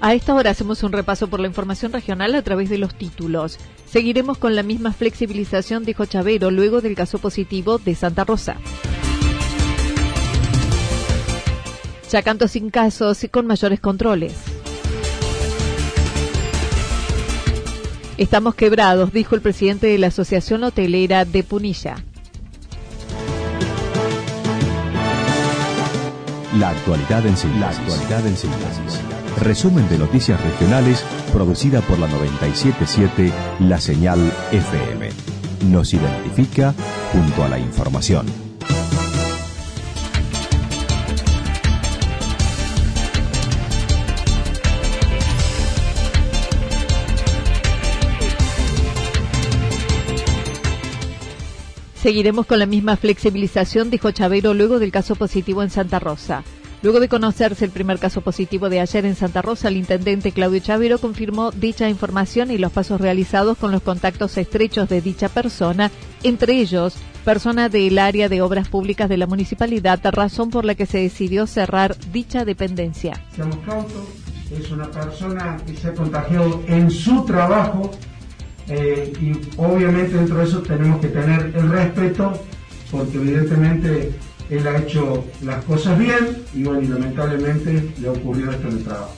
A esta hora hacemos un repaso por la información regional a través de los títulos. Seguiremos con la misma flexibilización, dijo Chavero, luego del caso positivo de Santa Rosa. Chacanto sin casos y con mayores controles. Estamos quebrados, dijo el presidente de la Asociación Hotelera de Punilla. La actualidad en síntesis. La actualidad en síntesis. Resumen de noticias regionales producida por la 977 La Señal FM. Nos identifica junto a la información. Seguiremos con la misma flexibilización, dijo Chavero luego del caso positivo en Santa Rosa. Luego de conocerse el primer caso positivo de ayer en Santa Rosa, el intendente Claudio Chavero confirmó dicha información y los pasos realizados con los contactos estrechos de dicha persona, entre ellos persona del área de obras públicas de la municipalidad, razón por la que se decidió cerrar dicha dependencia. Es una persona que se ha contagiado en su trabajo eh, y obviamente dentro de eso tenemos que tener el respeto porque evidentemente él ha hecho las cosas bien y bueno, lamentablemente le ha ocurrido esto en el trabajo.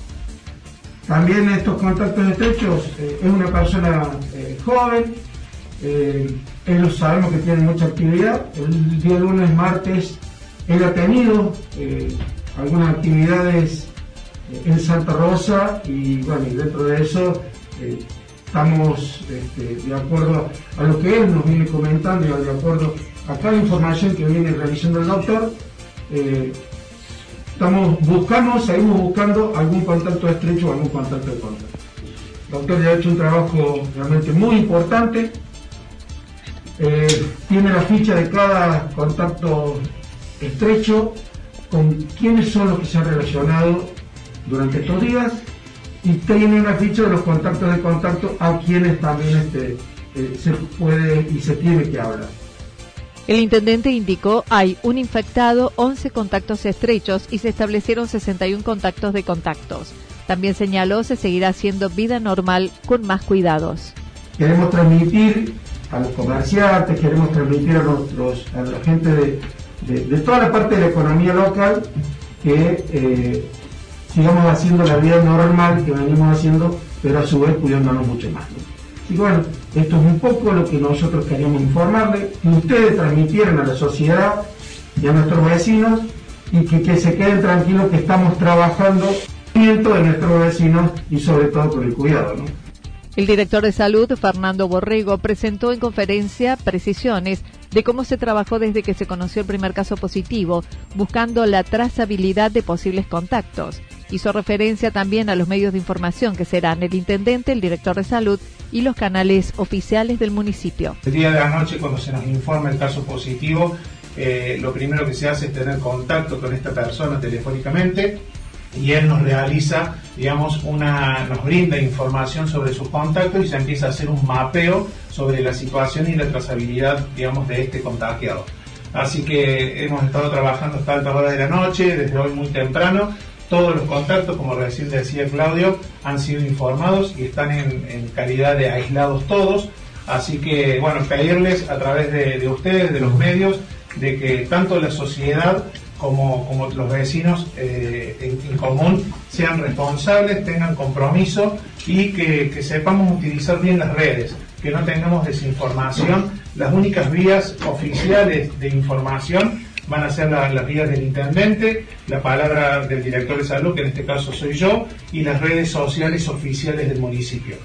También estos contactos estrechos, eh, es una persona eh, joven, eh, ellos sabemos que tiene mucha actividad, el día lunes, martes, él ha tenido algunas actividades en Santa Rosa y bueno, y dentro de eso estamos este, de acuerdo a lo que él nos viene comentando y de acuerdo a cada información que viene realizando el doctor, eh, estamos buscando, seguimos buscando algún contacto estrecho o algún contacto de contacto. El doctor ya ha hecho un trabajo realmente muy importante. Eh, tiene la ficha de cada contacto estrecho, con quiénes son los que se han relacionado durante estos días y tiene una ficha de los contactos de contacto a quienes también este, eh, se puede y se tiene que hablar. El intendente indicó hay un infectado, 11 contactos estrechos y se establecieron 61 contactos de contactos. También señaló se seguirá haciendo vida normal con más cuidados. Queremos transmitir a los comerciantes, queremos transmitir a, la gente de, toda la parte de la economía local que eh, sigamos haciendo la vida normal que venimos haciendo, pero a su vez cuidándonos mucho más. Y bueno, esto es un poco lo que nosotros queríamos informarle, que ustedes transmitieran a la sociedad y a nuestros vecinos y que, se queden tranquilos que estamos trabajando de nuestros vecinos y sobre todo con el cuidado. El director de salud, Fernando Borrego, presentó en conferencia precisiones de cómo se trabajó desde que se conoció el primer caso positivo, buscando la trazabilidad de posibles contactos. Hizo referencia también a los medios de información que serán el intendente, el director de salud y los canales oficiales del municipio. El día de la noche, cuando se nos informa el caso positivo, eh, lo primero que se hace es tener contacto con esta persona telefónicamente y él nos realiza, digamos, una, nos brinda información sobre sus contactos y se empieza a hacer un mapeo sobre la situación y la trazabilidad, digamos, de este contagiado. Así que hemos estado trabajando hasta altas horas de la noche, desde hoy muy temprano, todos los contactos, como recién decía Claudio, han sido informados y están en, calidad de aislados todos. Así que, bueno, pedirles a través de, ustedes, de los medios, de que tanto la sociedad como, los vecinos eh, en, común sean responsables, tengan compromiso y que, sepamos utilizar bien las redes, que no tengamos desinformación. Las únicas vías oficiales de información van a ser las vías del intendente, la palabra del director de salud, que en este caso soy yo, y las redes sociales oficiales del municipio.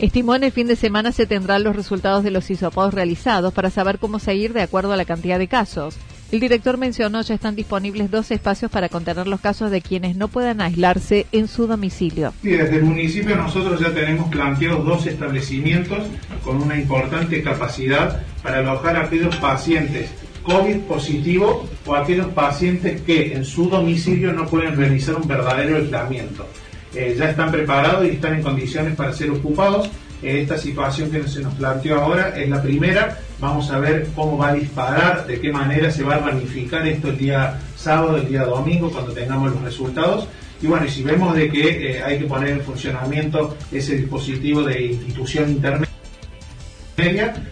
Estimó en el fin de semana se tendrán los resultados de los hisopados realizados para saber cómo seguir de acuerdo a la cantidad de casos. El director mencionó ya están disponibles dos espacios para contener los casos de quienes no puedan aislarse en su domicilio. Sí, desde el municipio nosotros ya tenemos planteados dos establecimientos con una importante capacidad para alojar a aquellos pacientes COVID positivo o aquellos pacientes que en su domicilio no pueden realizar un verdadero aislamiento. Eh, ya están preparados y están en condiciones para ser ocupados esta situación que se nos planteó ahora es la primera. Vamos a ver cómo va a disparar, de qué manera se va a ramificar esto el día sábado, el día domingo, cuando tengamos los resultados. Y bueno, y si vemos de que eh, hay que poner en funcionamiento ese dispositivo de institución intermedia,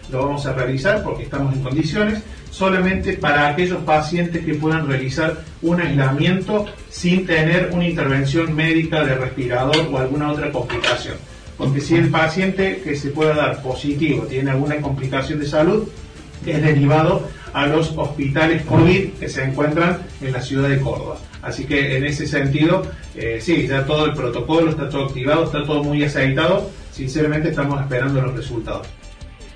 lo vamos a realizar porque estamos en condiciones, solamente para aquellos pacientes que puedan realizar un aislamiento sin tener una intervención médica de respirador o alguna otra complicación. Porque si el paciente que se pueda dar positivo tiene alguna complicación de salud, es derivado a los hospitales COVID que se encuentran en la ciudad de Córdoba. Así que en ese sentido, eh, sí, ya todo el protocolo está todo activado, está todo muy aceitado. Sinceramente estamos esperando los resultados.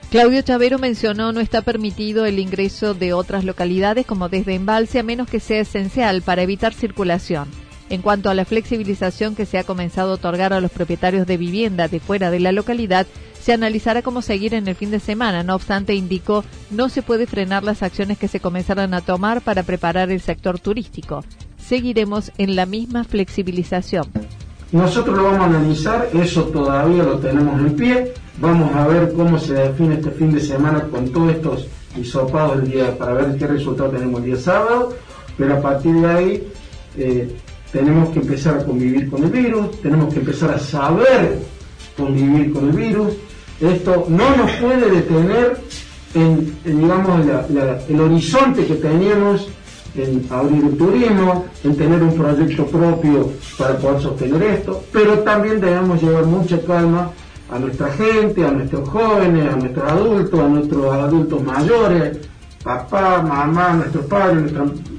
Claudio Chavero mencionó no está permitido el ingreso de otras localidades como desde embalse a menos que sea esencial para evitar circulación. En cuanto a la flexibilización que se ha comenzado a otorgar a los propietarios de vivienda de fuera de la localidad, se analizará cómo seguir en el fin de semana. No obstante, indicó, no se puede frenar las acciones que se comenzaron a tomar para preparar el sector turístico. Seguiremos en la misma flexibilización. Nosotros lo vamos a analizar, eso todavía lo tenemos en pie. Vamos a ver cómo se define este fin de semana con todos estos hisopados del día, para ver qué resultado tenemos el día sábado. Pero a partir de ahí, eh, tenemos que empezar a convivir con el virus, tenemos que empezar a saber convivir con el virus. Esto no nos puede detener en, digamos, el horizonte que teníamos en abrir el turismo, en tener un proyecto propio para poder sostener esto, pero también debemos llevar mucha calma a nuestra gente, a nuestros jóvenes, a nuestros adultos, a nuestros adultos mayores, papá, mamá, nuestros padres,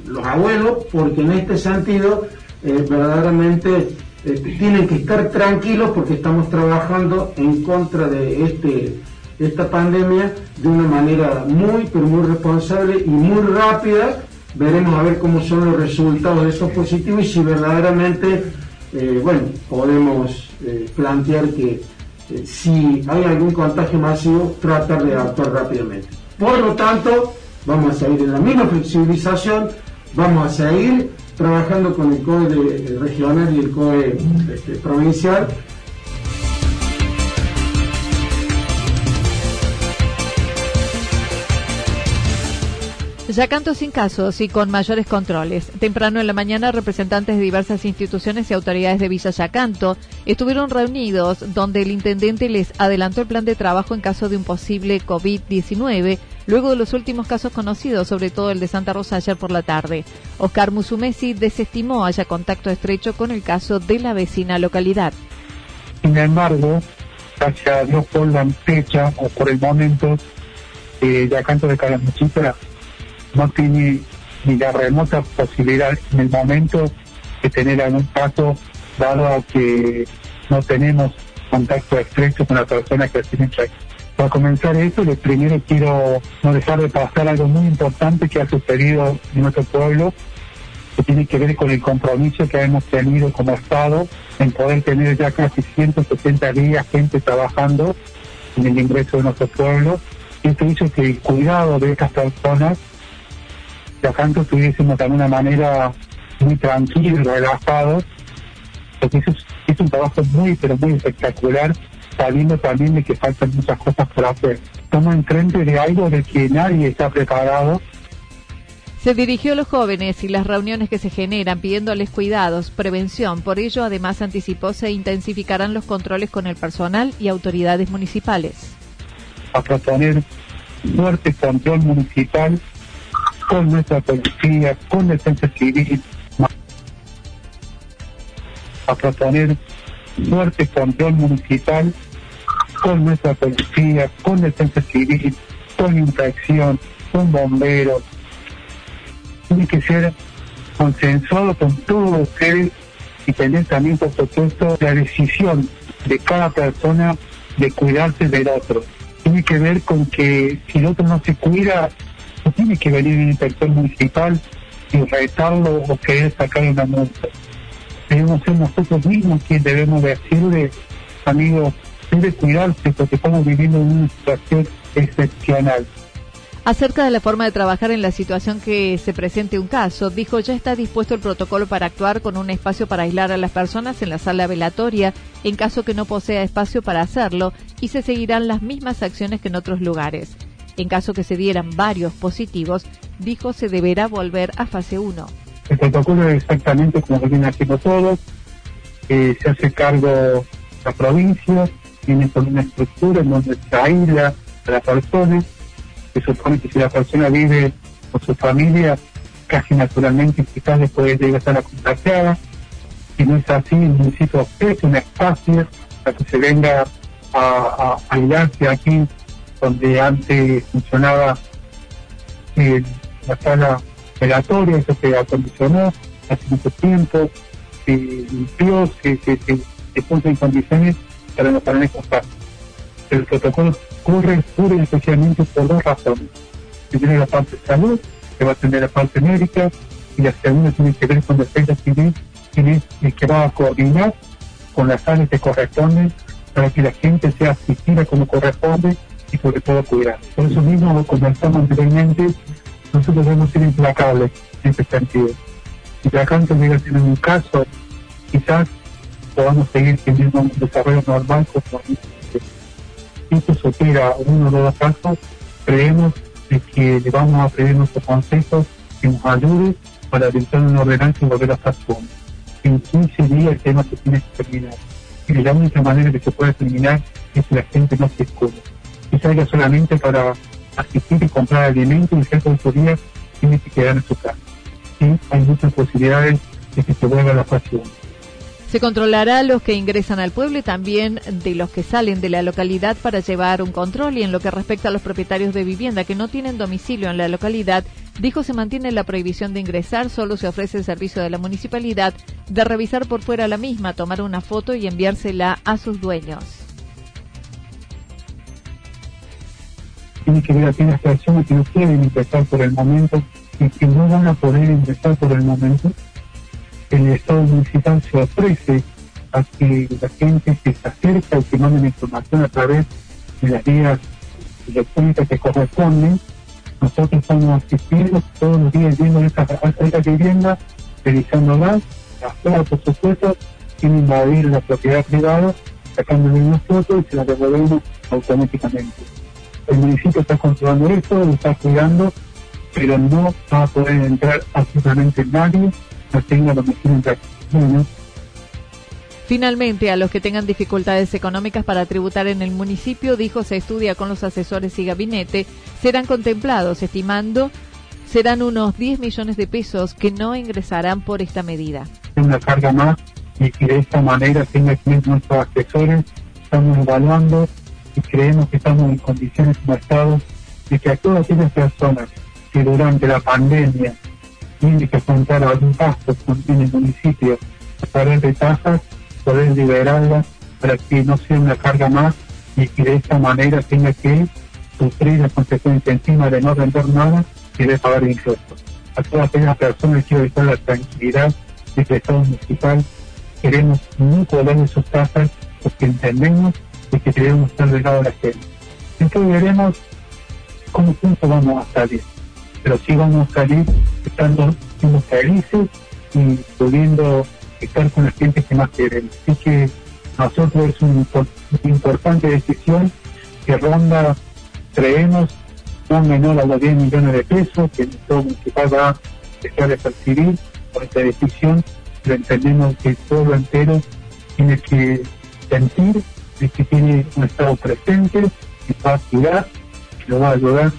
los abuelos, porque en este sentido eh, verdaderamente eh, tienen que estar tranquilos porque estamos trabajando en contra de este esta pandemia de una manera muy pero muy responsable y muy rápida veremos a ver cómo son los resultados de esos positivos y si verdaderamente eh, bueno podemos plantear que si hay algún contagio masivo tratar de actuar rápidamente por lo tanto vamos a seguir en la misma flexibilización vamos a seguir trabajando con el COE regional y el COE este, provincial. Ya canto sin casos y con mayores controles. Temprano en la mañana, representantes de diversas instituciones y autoridades de Villa Yacanto estuvieron reunidos donde el intendente les adelantó el plan de trabajo en caso de un posible COVID-19 luego de los últimos casos conocidos, sobre todo el de Santa Rosa ayer por la tarde. Oscar Musumesi desestimó haya contacto estrecho con el caso de la vecina localidad. Sin embargo, gracias a Dios por la fecha o por el momento, eh, Yacanto de Calamuchita no tiene ni la remota posibilidad en el momento de tener algún caso, dado a que no tenemos contacto estrecho con la persona que tiene para comenzar esto, primero quiero no dejar de pasar algo muy importante que ha sucedido en nuestro pueblo, que tiene que ver con el compromiso que hemos tenido como Estado en poder tener ya casi 170 días gente trabajando en el ingreso de nuestro pueblo. Y esto hizo que el cuidado de estas personas, de acá tuviésemos de alguna manera muy tranquilos, relajados, porque eso es un trabajo muy, pero muy espectacular sabiendo también de que faltan muchas cosas por hacer. Estamos enfrente de algo de que nadie está preparado. Se dirigió a los jóvenes y las reuniones que se generan pidiéndoles cuidados, prevención. Por ello, además, anticipó se intensificarán los controles con el personal y autoridades municipales. A proponer fuerte control municipal con nuestra policía, con defensa civil, a proponer fuerte control municipal con nuestra policía, con defensa civil, con infracción, con bomberos. Tiene que ser consensuado con todos ustedes y tener también, por supuesto, la decisión de cada persona de cuidarse del otro. Tiene que ver con que si el otro no se cuida, tiene que venir el inspector municipal y retarlo o querer sacar una multa. Debemos ser nosotros mismos quienes debemos decirle, amigos, debe cuidarse porque estamos viviendo en una situación excepcional. Acerca de la forma de trabajar en la situación que se presente un caso, dijo ya está dispuesto el protocolo para actuar con un espacio para aislar a las personas en la sala velatoria en caso que no posea espacio para hacerlo y se seguirán las mismas acciones que en otros lugares. En caso que se dieran varios positivos, dijo se deberá volver a fase 1. El protocolo es exactamente como lo haciendo todos, se hace cargo la provincia, tiene con una estructura en donde se aísla a la persona se supone que si la persona vive con su familia, casi naturalmente quizás después de estar contagiada. Si no es así, el municipio ofrece un espacio para que se venga a, a aislarse aquí, donde antes funcionaba eh, la sala operatoria, eso se acondicionó hace mucho tiempo, se limpió, se, se, se, puso en condiciones para no para casos. El protocolo ocurre pura especialmente por dos razones. Primero la parte de salud, que va a tener la parte médica, y la segunda tiene que ver con defensa civil, quien es el que va a coordinar con las áreas que corresponden para que la gente sea asistida como corresponde y sobre todo cuidar. Por eso mismo, como conversamos anteriormente, nosotros debemos ser implacables en este sentido. Si la gente llega a tener un caso, quizás podamos seguir teniendo un desarrollo normal como si se supera uno o dos casos, creemos de que le vamos a pedir nuestros consejos que nos ayude para realizar una ordenanza y volver a estar juntos. En 15 días el tema se tiene que terminar. Y la única manera que se puede terminar es que la gente no se escude. Solamente para asistir y comprar alimentos y sus días tiene que en su casa. Sí, hay muchas posibilidades de que se vuelva a la fase 1. Se controlará los que ingresan al pueblo y también de los que salen de la localidad para llevar un control y en lo que respecta a los propietarios de vivienda que no tienen domicilio en la localidad, dijo se mantiene la prohibición de ingresar, solo se ofrece el servicio de la municipalidad de revisar por fuera la misma, tomar una foto y enviársela a sus dueños. Tiene que ver aquellas personas que no quieren ingresar por el momento y que no van a poder ingresar por el momento el Estado municipal se ofrece a que la gente se acerca y que manden información a través de las vías electrónicas que corresponden. Nosotros estamos asistiendo todos los días viendo estas esta viviendas, revisándolas, las por supuesto, sin invadir la propiedad privada, sacándole una foto y se la devolvemos automáticamente. El municipio está controlando esto, lo está cuidando, pero no va a poder entrar absolutamente nadie Finalmente, a los que tengan dificultades económicas para tributar en el municipio, dijo, se estudia con los asesores y gabinete, serán contemplados, estimando serán unos 10 millones de pesos que no ingresarán por esta medida. Una carga más y que de esta manera tenga que nuestros asesores, estamos evaluando y creemos que estamos en condiciones como Estado de que a todas aquellas personas que durante la pandemia tiene que afrontar algún gasto que tiene el municipio a través de tasas, poder liberarlas para que no sea una carga más y que de esta manera tenga que sufrir la consecuencia encima de no vender nada y de pagar impuestos. A todas aquellas personas quiero evitar la tranquilidad de que el Estado municipal queremos no cobrar sus tasas porque entendemos que debemos estar del lado de la gente. Entonces veremos cómo juntos vamos a salir pero sí vamos a salir estando siendo felices y pudiendo estar con la gente que más queremos. Así que nosotros es una importante decisión que ronda, creemos, no menor a los 10 millones de pesos que el Estado municipal va a dejar de percibir por esta decisión, pero entendemos que pueblo entero tiene que sentir de que tiene un Estado presente, que va a cuidar, que lo va a ayudar.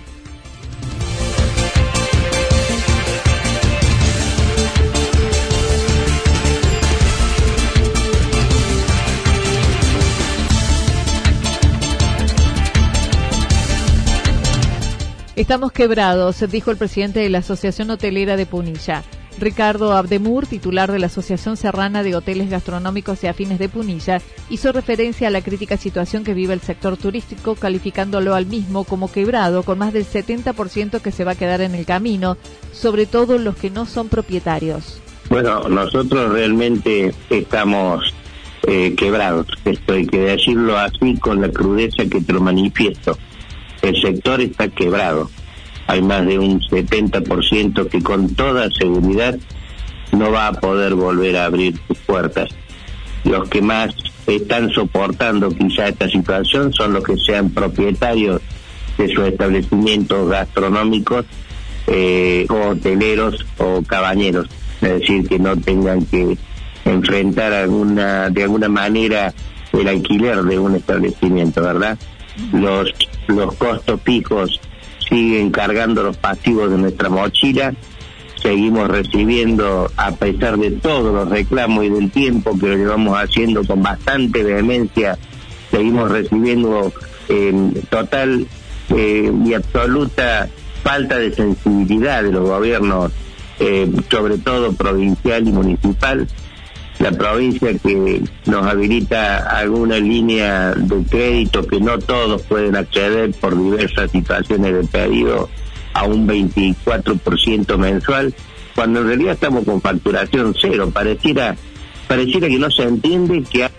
Estamos quebrados, dijo el presidente de la Asociación Hotelera de Punilla. Ricardo Abdemur, titular de la Asociación Serrana de Hoteles Gastronómicos y Afines de Punilla, hizo referencia a la crítica situación que vive el sector turístico, calificándolo al mismo como quebrado, con más del 70% que se va a quedar en el camino, sobre todo los que no son propietarios. Bueno, nosotros realmente estamos eh, quebrados, esto hay que decirlo así con la crudeza que te lo manifiesto. El sector está quebrado hay más de un 70% que con toda seguridad no va a poder volver a abrir sus puertas. Los que más están soportando quizá esta situación son los que sean propietarios de sus establecimientos gastronómicos eh, o hoteleros o cabañeros, es decir, que no tengan que enfrentar de alguna manera el alquiler de un establecimiento, ¿verdad? Los los costos fijos siguen cargando los pasivos de nuestra mochila, seguimos recibiendo, a pesar de todos los reclamos y del tiempo que lo llevamos haciendo con bastante vehemencia, seguimos recibiendo total eh, y absoluta falta de sensibilidad de los gobiernos, eh, sobre todo provincial y municipal, la provincia que nos habilita alguna línea de crédito que no todos pueden acceder por diversas situaciones de pedido a un 24% mensual, cuando en realidad estamos con facturación cero. Pareciera, pareciera que no se entiende que...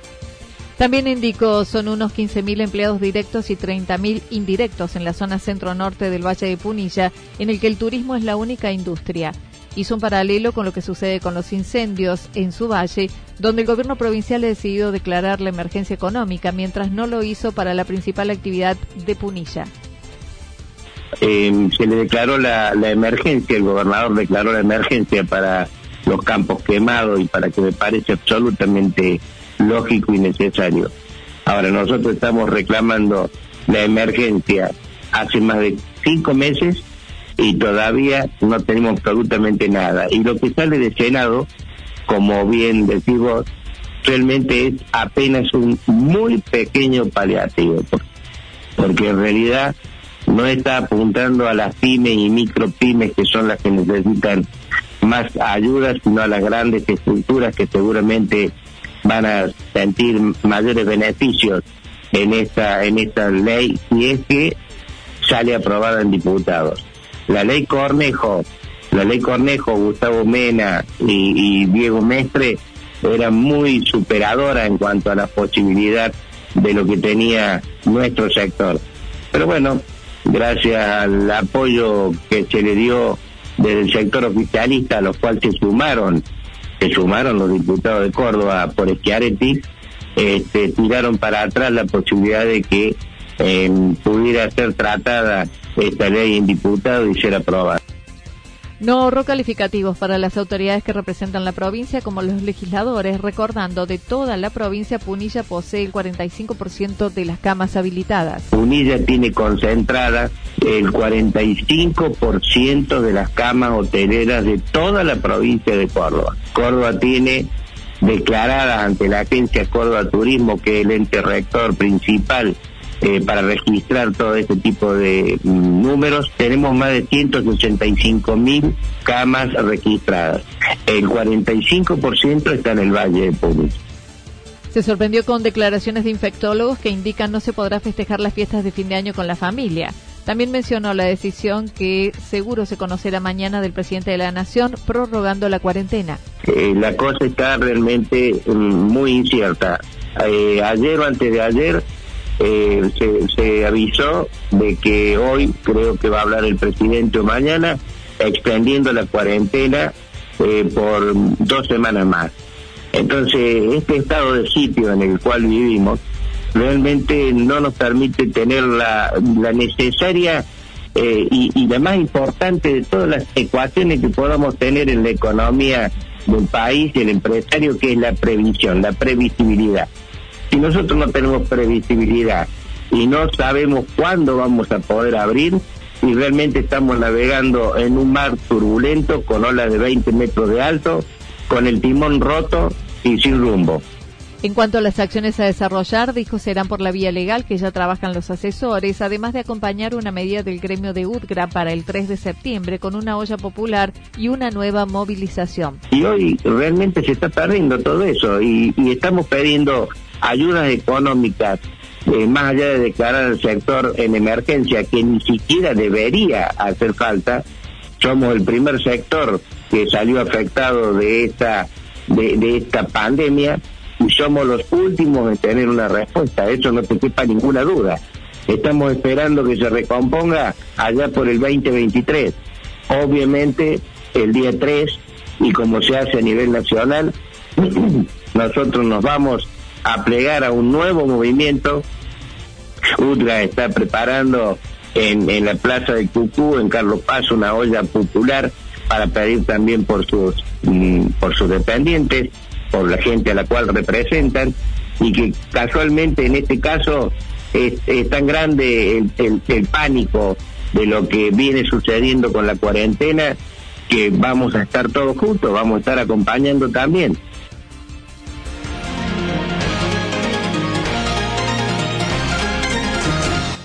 También indicó, son unos 15.000 empleados directos y 30.000 indirectos en la zona centro-norte del Valle de Punilla, en el que el turismo es la única industria hizo un paralelo con lo que sucede con los incendios en su valle, donde el gobierno provincial ha decidido declarar la emergencia económica, mientras no lo hizo para la principal actividad de Punilla. Eh, se le declaró la, emergencia, el gobernador declaró la emergencia para los campos quemados y para que me parece absolutamente lógico y necesario. Ahora nosotros estamos reclamando la emergencia hace más de cinco meses y todavía no tenemos absolutamente nada. Y lo que sale de Senado, como bien decimos, realmente es apenas un muy pequeño paliativo, porque en realidad no está apuntando a las pymes y micropymes que son las que necesitan más ayuda, sino a las grandes estructuras que seguramente van a sentir mayores beneficios en esta en esta ley si es que sale aprobada en diputados la ley Cornejo, la ley Cornejo, Gustavo Mena y, Diego Mestre era muy superadora en cuanto a la posibilidad de lo que tenía nuestro sector. Pero bueno, gracias al apoyo que se le dio desde el sector oficialista, a los cuales se sumaron, se sumaron los diputados de Córdoba por Schiaretti, este, tiraron para atrás la posibilidad de que eh, pudiera ser tratada esta ley en diputado y ser aprobada. No ahorró calificativos para las autoridades que representan la provincia como los legisladores, recordando de toda la provincia Punilla posee el 45% de las camas habilitadas. Punilla tiene concentrada el 45% de las camas hoteleras de toda la provincia de Córdoba. Córdoba tiene declaradas ante la agencia Córdoba Turismo, que es el ente rector principal eh, para registrar todo este tipo de mm, números. Tenemos más de 185 mil camas registradas. El 45% está en el Valle de Punilla. Se sorprendió con declaraciones de infectólogos que indican no se podrá festejar las fiestas de fin de año con la familia. También mencionó la decisión que seguro se conocerá mañana del presidente de la Nación prorrogando la cuarentena. Eh, la cosa está realmente mm, muy incierta. Eh, ayer o antes de ayer eh, se, avisó de que hoy creo que va a hablar el presidente o mañana extendiendo la cuarentena eh, por dos semanas más. Entonces, este estado de sitio en el cual vivimos realmente no nos permite tener la, necesaria eh, y, y la más importante de todas las ecuaciones que podamos tener en la economía del país el empresario, que es la previsión, la previsibilidad. Si nosotros no tenemos previsibilidad y no sabemos cuándo vamos a poder abrir, y realmente estamos navegando en un mar turbulento con olas de 20 metros de alto, con el timón roto y sin rumbo. En cuanto a las acciones a desarrollar, dijo serán por la vía legal que ya trabajan los asesores, además de acompañar una medida del gremio de UDGRA para el 3 de septiembre con una olla popular y una nueva movilización. Y hoy realmente se está perdiendo todo eso y, estamos pidiendo ayudas económicas eh, más allá de declarar al sector en emergencia, que ni siquiera debería hacer falta, somos el primer sector que salió afectado de esta de, de esta pandemia y somos los últimos en tener una respuesta, eso no te quepa ninguna duda. Estamos esperando que se recomponga allá por el 2023. Obviamente el día 3 y como se hace a nivel nacional, nosotros nos vamos a plegar a un nuevo movimiento. UDRA está preparando en, en la plaza de Cucú, en Carlos Paz, una olla popular para pedir también por sus, mm, por sus dependientes por la gente a la cual representan y que casualmente en este caso es, tan grande el, el, pánico de lo que viene sucediendo con la cuarentena que vamos a estar todos juntos, vamos a estar acompañando también.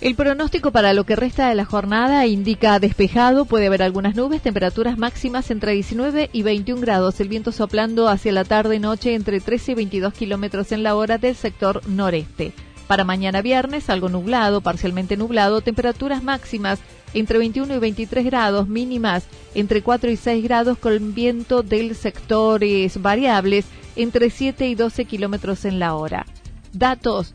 El pronóstico para lo que resta de la jornada indica despejado, puede haber algunas nubes, temperaturas máximas entre 19 y 21 grados, el viento soplando hacia la tarde-noche entre 13 y 22 kilómetros en la hora del sector noreste. Para mañana viernes, algo nublado, parcialmente nublado, temperaturas máximas entre 21 y 23 grados, mínimas entre 4 y 6 grados con viento del sectores variables entre 7 y 12 kilómetros en la hora. Datos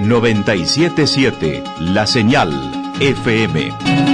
977 La Señal FM.